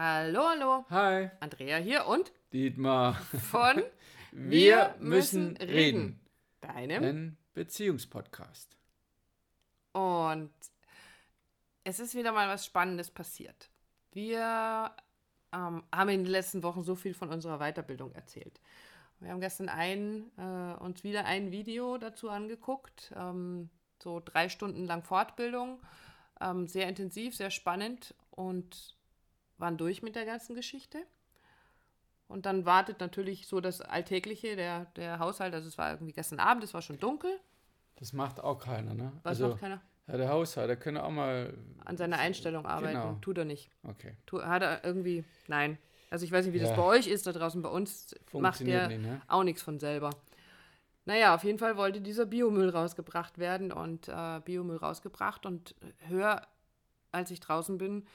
Hallo, hallo. Hi, Andrea hier und Dietmar. von Wir müssen reden. Deinem. Ein Beziehungspodcast. Und es ist wieder mal was Spannendes passiert. Wir ähm, haben in den letzten Wochen so viel von unserer Weiterbildung erzählt. Wir haben gestern ein, äh, uns wieder ein Video dazu angeguckt, ähm, so drei Stunden lang Fortbildung, ähm, sehr intensiv, sehr spannend und waren durch mit der ganzen Geschichte. Und dann wartet natürlich so das Alltägliche, der, der Haushalt. Also es war irgendwie gestern Abend, es war schon dunkel. Das macht auch keiner, ne? Was also, macht keiner? Ja, der Haushalt, der könnte auch mal. An seiner Einstellung arbeiten. Genau. Tut er nicht. Okay. Tu, hat er irgendwie. Nein. Also ich weiß nicht, wie das Ja. bei euch ist da draußen. Bei uns macht Funktioniert der nicht, ne? auch nichts von selber. Naja, auf jeden Fall wollte dieser Biomüll rausgebracht werden und äh, Biomüll rausgebracht und höre, als ich draußen bin,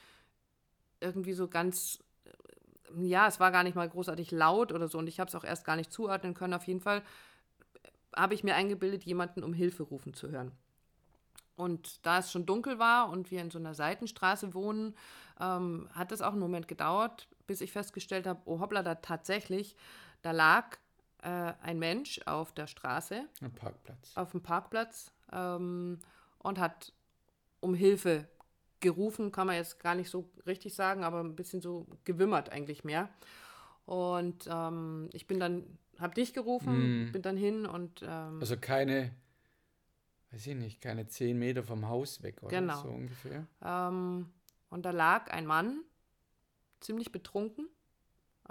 irgendwie so ganz, äh, ja, es war gar nicht mal großartig laut oder so und ich habe es auch erst gar nicht zuordnen können. Auf jeden Fall habe ich mir eingebildet, jemanden um Hilfe rufen zu hören. Und da es schon dunkel war und wir in so einer Seitenstraße wohnen, ähm, hat es auch einen Moment gedauert, bis ich festgestellt habe, oh hoppla, da tatsächlich, da lag äh, ein Mensch auf der Straße, Ein Parkplatz. auf dem Parkplatz ähm, und hat um Hilfe gerufen, kann man jetzt gar nicht so richtig sagen, aber ein bisschen so gewimmert eigentlich mehr. Und ähm, ich bin dann, habe dich gerufen, Mm. bin dann hin und ähm, Also keine, weiß ich nicht, keine zehn Meter vom Haus weg, oder? Genau. So ungefähr. Ähm, und da lag ein Mann, ziemlich betrunken,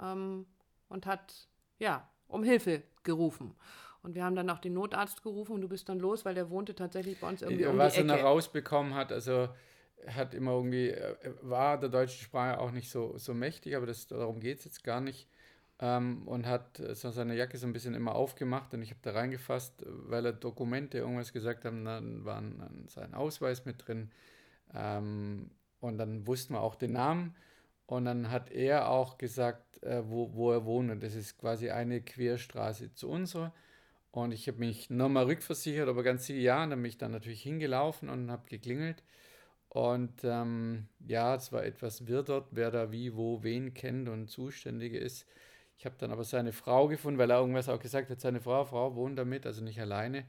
ähm, und hat, ja, um Hilfe gerufen. Und wir haben dann auch den Notarzt gerufen und du bist dann los, weil der wohnte tatsächlich bei uns irgendwie um Was er noch rausbekommen hat, also hat immer irgendwie, er war der deutschen Sprache auch nicht so, so mächtig, aber das, darum geht es jetzt gar nicht. Ähm, und hat äh, so seine Jacke so ein bisschen immer aufgemacht und ich habe da reingefasst, weil er Dokumente irgendwas gesagt haben, dann war ein, sein Ausweis mit drin. Ähm, und dann wussten wir auch den Namen. Und dann hat er auch gesagt, äh, wo, wo er wohnt. Und das ist quasi eine Querstraße zu unserer. Und ich habe mich nochmal rückversichert, aber ganz sicher ja. Und dann bin ich dann natürlich hingelaufen und habe geklingelt. Und ähm, ja, es war etwas wirr dort, wer da wie, wo, wen kennt und Zuständige ist. Ich habe dann aber seine Frau gefunden, weil er irgendwas auch gesagt hat, seine Frau, Frau wohnt damit, also nicht alleine.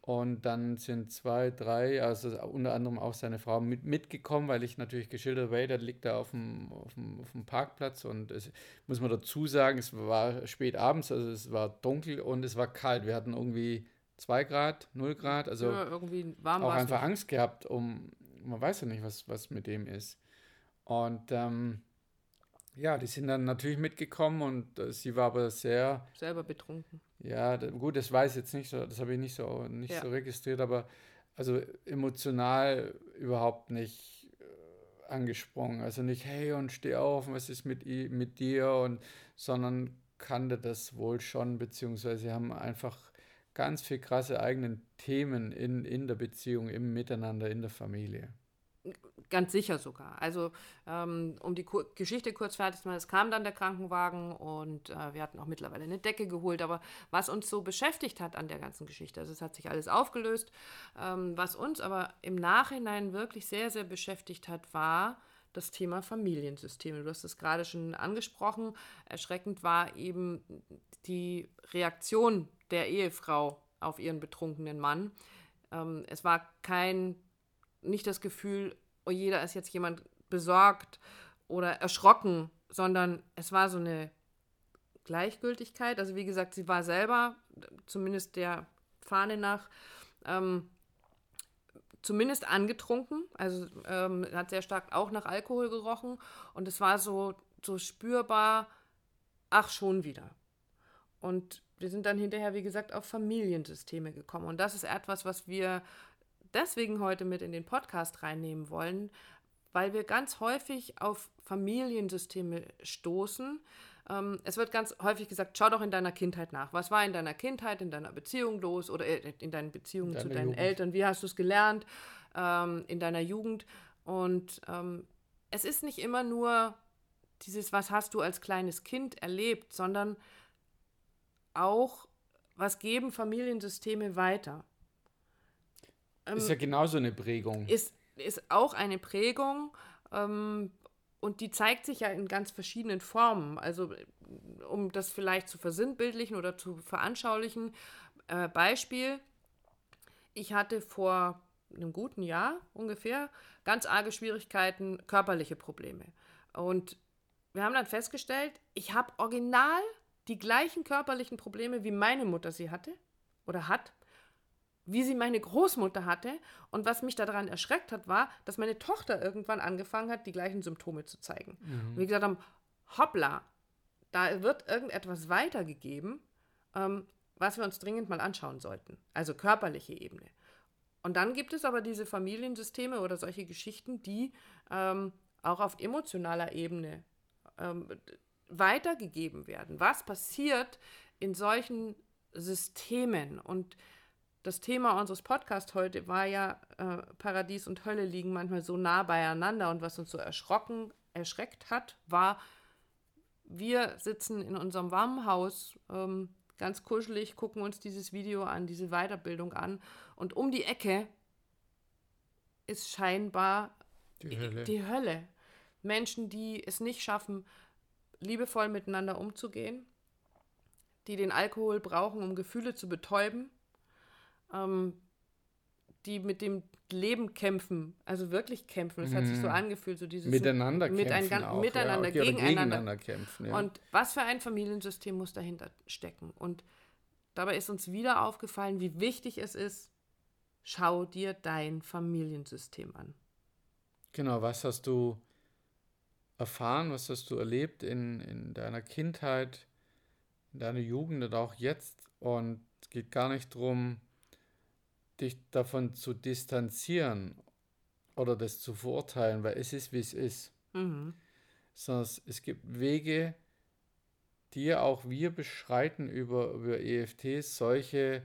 Und dann sind zwei, drei, also unter anderem auch seine Frau mit, mitgekommen, weil ich natürlich geschildert habe, der liegt da auf dem, auf dem, auf dem Parkplatz und es muss man dazu sagen, es war spät abends, also es war dunkel und es war kalt. Wir hatten irgendwie zwei Grad, null Grad, also ja, irgendwie warm auch einfach nicht. Angst gehabt, um, man weiß ja nicht, was, was mit dem ist. Und ähm, ja, die sind dann natürlich mitgekommen und äh, sie war aber sehr, selber betrunken. ja, da, gut, das weiß ich jetzt nicht so, das habe ich nicht so, nicht Ja. so registriert, aber also emotional überhaupt nicht äh, angesprungen. Also nicht, hey und steh auf, was ist mit, mit dir und sondern kannte das wohl schon, beziehungsweise haben einfach ganz viel krasse eigenen Themen in, in der Beziehung, im Miteinander, in der Familie. Ganz sicher sogar. Also, ähm, um die Kur Geschichte kurz fertig zu machen, es kam dann der Krankenwagen und äh, wir hatten auch mittlerweile eine Decke geholt. Aber was uns so beschäftigt hat an der ganzen Geschichte, also es hat sich alles aufgelöst, ähm, was uns aber im Nachhinein wirklich sehr, sehr beschäftigt hat, war das Thema Familiensysteme. Du hast es gerade schon angesprochen. Erschreckend war eben die Reaktion der Ehefrau auf ihren betrunkenen Mann. Ähm, es war kein nicht das Gefühl, oh je, da ist jetzt jemand besorgt oder erschrocken, sondern es war so eine Gleichgültigkeit. Also wie gesagt, sie war selber, zumindest der Fahne nach, ähm, zumindest angetrunken. Also ähm, hat sehr stark auch nach Alkohol gerochen. Und es war so, so spürbar, ach schon wieder. Und wir sind dann hinterher, wie gesagt, auf Familiensysteme gekommen. Und das ist etwas, was wir deswegen heute mit in den Podcast reinnehmen wollen, weil wir ganz häufig auf Familiensysteme stoßen. Ähm, es wird ganz häufig gesagt, schau doch in deiner Kindheit nach. Was war in deiner Kindheit, in deiner Beziehung los oder äh, in deinen Beziehungen In zu deinen Jugend. Eltern? Wie hast du es gelernt ähm, in deiner Jugend? Und ähm, es ist nicht immer nur dieses, was hast du als kleines Kind erlebt, sondern auch, was geben Familiensysteme weiter. Ähm, Ist ja genauso eine Prägung. ist, ist auch eine Prägung. Ähm, und die zeigt sich ja in ganz verschiedenen Formen. Also um das vielleicht zu versinnbildlichen oder zu veranschaulichen, äh, Beispiel, ich hatte vor einem guten Jahr ungefähr ganz arge Schwierigkeiten, körperliche Probleme. Und wir haben dann festgestellt, ich habe original die gleichen körperlichen Probleme, wie meine Mutter sie hatte oder hat, wie sie meine Großmutter hatte. Und was mich daran erschreckt hat, war, dass meine Tochter irgendwann angefangen hat, die gleichen Symptome zu zeigen. Mhm. Und wir gesagt haben, hoppla, da wird irgendetwas weitergegeben, ähm, was wir uns dringend mal anschauen sollten. Also körperliche Ebene. Und dann gibt es aber diese Familiensysteme oder solche Geschichten, die ähm, auch auf emotionaler Ebene ähm, weitergegeben werden. Was passiert in solchen Systemen? Und das Thema unseres Podcasts heute war ja, äh, Paradies und Hölle liegen manchmal so nah beieinander. Und was uns so erschrocken, erschreckt hat, war, wir sitzen in unserem warmen Haus, ähm, ganz kuschelig, gucken uns dieses Video an, diese Weiterbildung an. Und um die Ecke ist scheinbar die Hölle. Die Hölle. Menschen, die es nicht schaffen, liebevoll miteinander umzugehen, die den Alkohol brauchen, um Gefühle zu betäuben, ähm, die mit dem Leben kämpfen, also wirklich kämpfen. Das mhm. hat sich so mhm. angefühlt, so dieses miteinander mit kämpfen, auch, miteinander, ja, gegeneinander. gegeneinander kämpfen. Ja. Und was für ein Familiensystem muss dahinter stecken? Und dabei ist uns wieder aufgefallen, wie wichtig es ist. Schau dir dein Familiensystem an. Genau, was hast du erfahren, was hast du erlebt in, in deiner Kindheit, in deiner Jugend und auch jetzt. Und es geht gar nicht darum, dich davon zu distanzieren oder das zu verurteilen, weil es ist, wie es ist. Mhm. Sondern es gibt Wege, die auch wir beschreiten über, über EFTs, solche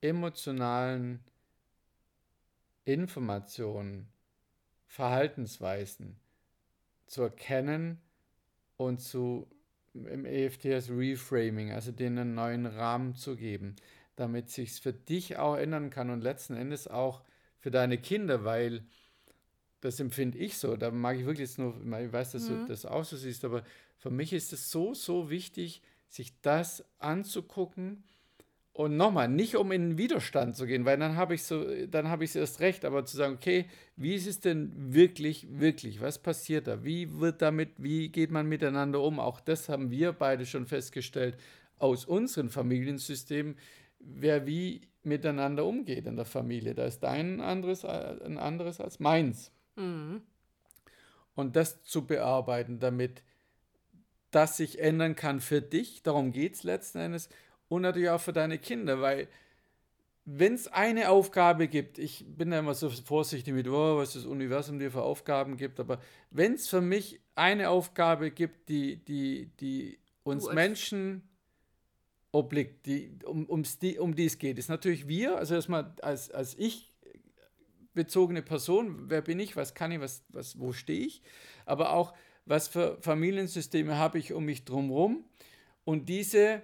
emotionalen Informationen, Verhaltensweisen zu erkennen und zu im EFT als Reframing, also denen einen neuen Rahmen zu geben damit sich für dich auch ändern kann und letzten Endes auch für deine Kinder, weil das empfinde ich so. Da mag ich wirklich jetzt nur, ich weiß, dass mhm. du das auch so siehst, aber für mich ist es so, so wichtig, sich das anzugucken und nochmal, nicht um in den Widerstand zu gehen, weil dann habe ich so, dann habe ich es erst recht, aber zu sagen, okay, wie ist es denn wirklich, wirklich? Was passiert da? Wie wird damit, wie geht man miteinander um? Auch das haben wir beide schon festgestellt aus unseren Familiensystemen wer wie miteinander umgeht in der Familie. Da ist dein anderes, ein anderes als meins. Mhm. Und das zu bearbeiten, damit das sich ändern kann für dich, darum geht es letzten Endes, und natürlich auch für deine Kinder, weil wenn es eine Aufgabe gibt, ich bin da immer so vorsichtig mit, oh, was das Universum dir für Aufgaben gibt, aber wenn es für mich eine Aufgabe gibt, die, die, die uns Menschen obliegt, die, um, ums die, um die es geht, ist natürlich wir, also erstmal als, als ich bezogene Person, wer bin ich, was kann ich, was, was, wo stehe ich, aber auch, was für Familiensysteme habe ich um mich drumherum und diese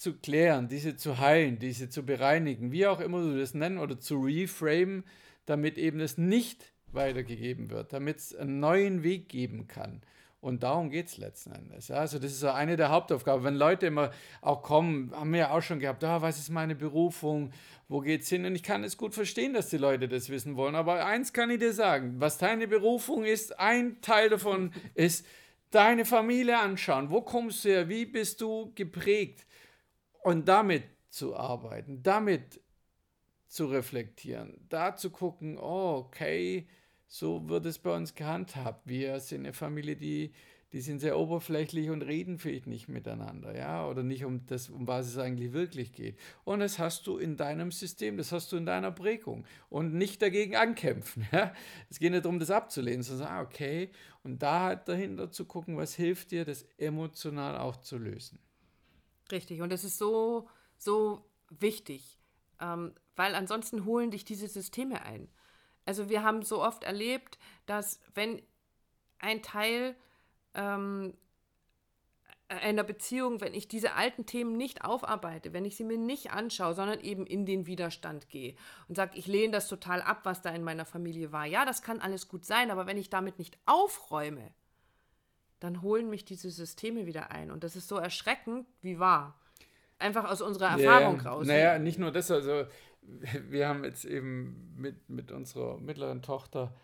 zu klären, diese zu heilen, diese zu bereinigen, wie auch immer du das nennen, oder zu reframe, damit eben es nicht weitergegeben wird, damit es einen neuen Weg geben kann. Und darum geht es letzten Endes. Ja, also das ist so eine der Hauptaufgaben. Wenn Leute immer auch kommen, haben wir ja auch schon gehabt, ah, was ist meine Berufung, wo geht es hin? Und ich kann es gut verstehen, dass die Leute das wissen wollen. Aber eins kann ich dir sagen, was deine Berufung ist, ein Teil davon ist, deine Familie anschauen. Wo kommst du her? Wie bist du geprägt? Und damit zu arbeiten, damit zu reflektieren, da zu gucken, oh, okay, so wird es bei uns gehandhabt. Wir sind eine Familie, die, die sind sehr oberflächlich und reden vielleicht nicht miteinander, ja, oder nicht um das, um was es eigentlich wirklich geht. Und das hast du in deinem System, das hast du in deiner Prägung und nicht dagegen ankämpfen. Ja. Es geht nicht darum, das abzulehnen, sondern ah, okay, und da halt dahinter zu gucken, was hilft dir, das emotional auch zu lösen. Richtig, und das ist so, so wichtig, ähm, weil ansonsten holen dich diese Systeme ein. Also wir haben so oft erlebt, dass wenn ein Teil ähm, einer Beziehung, wenn ich diese alten Themen nicht aufarbeite, wenn ich sie mir nicht anschaue, sondern eben in den Widerstand gehe und sage, ich lehne das total ab, was da in meiner Familie war. Ja, das kann alles gut sein, aber wenn ich damit nicht aufräume, dann holen mich diese Systeme wieder ein. Und das ist so erschreckend wie wahr. Einfach aus unserer Erfahrung ja, raus. Naja, nicht nur das, also wir haben jetzt eben mit, mit unserer mittleren Tochter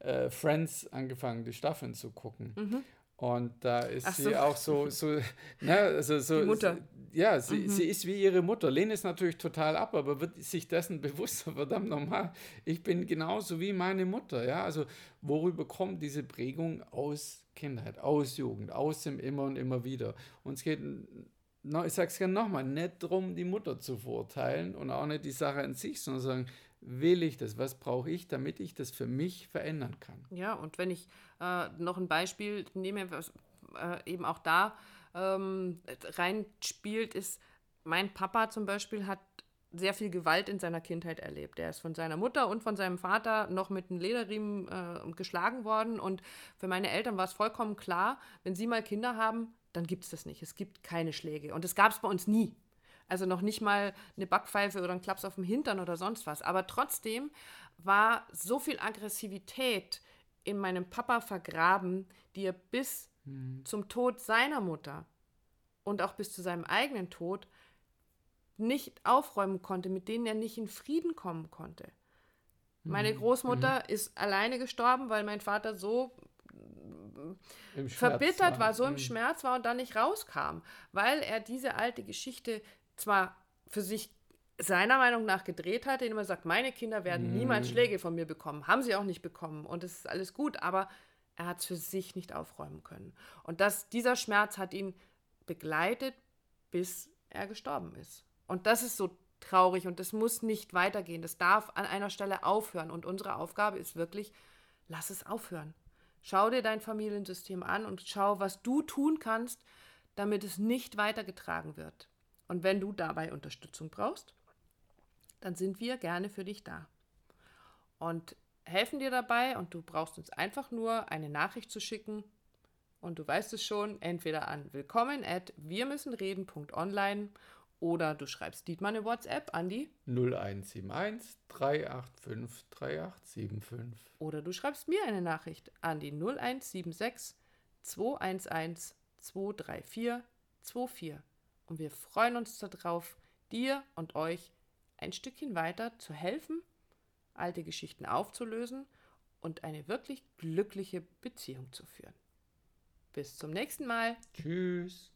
äh, Friends angefangen, die Staffeln zu gucken. Mhm. Und da ist Ach sie so. auch so, so, ne, also so, die Mutter. Ja, sie, mhm. sie ist wie ihre Mutter. Lehne ist natürlich total ab, aber wird sich dessen bewusst, verdammt nochmal, ich bin genauso wie meine Mutter. Ja, also worüber kommt diese Prägung aus Kindheit, aus Jugend, aus dem immer und immer wieder? Und es geht ich sage es gerne nochmal, nicht darum, die Mutter zu verurteilen und auch nicht die Sache an sich, sondern sagen, will ich das? Was brauche ich, damit ich das für mich verändern kann? Ja, und wenn ich äh, noch ein Beispiel nehme, was äh, eben auch da ähm, reinspielt, ist, mein Papa zum Beispiel hat sehr viel Gewalt in seiner Kindheit erlebt. Er ist von seiner Mutter und von seinem Vater noch mit einem Lederriemen äh, geschlagen worden. Und für meine Eltern war es vollkommen klar, wenn sie mal Kinder haben, dann gibt es das nicht. Es gibt keine Schläge. Und das gab es bei uns nie. Also noch nicht mal eine Backpfeife oder ein Klaps auf dem Hintern oder sonst was. Aber trotzdem war so viel Aggressivität in meinem Papa vergraben, die er bis mhm. zum Tod seiner Mutter und auch bis zu seinem eigenen Tod nicht aufräumen konnte, mit denen er nicht in Frieden kommen konnte. Meine hm. Großmutter mhm. ist alleine gestorben, weil mein Vater so verbittert war, war, so im mhm. Schmerz war und dann nicht rauskam, weil er diese alte Geschichte zwar für sich seiner Meinung nach gedreht hat, indem er sagt, meine Kinder werden mhm. niemals Schläge von mir bekommen, haben sie auch nicht bekommen und es ist alles gut, aber er hat es für sich nicht aufräumen können. Und das, dieser Schmerz hat ihn begleitet, bis er gestorben ist. Und das ist so traurig und das muss nicht weitergehen. Das darf an einer Stelle aufhören. Und unsere Aufgabe ist wirklich, lass es aufhören. Schau dir dein Familiensystem an und schau, was du tun kannst, damit es nicht weitergetragen wird. Und wenn du dabei Unterstützung brauchst, dann sind wir gerne für dich da. Und helfen dir dabei und du brauchst uns einfach nur eine Nachricht zu schicken und du weißt es schon, entweder an willkommen at wir müssen reden.online oder du schreibst Dietmar eine WhatsApp an die 0171 385 3875. Oder du schreibst mir eine Nachricht an die 0176 211 234 24. Und wir freuen uns darauf, dir und euch ein Stückchen weiter zu helfen, alte Geschichten aufzulösen und eine wirklich glückliche Beziehung zu führen. Bis zum nächsten Mal. Tschüss.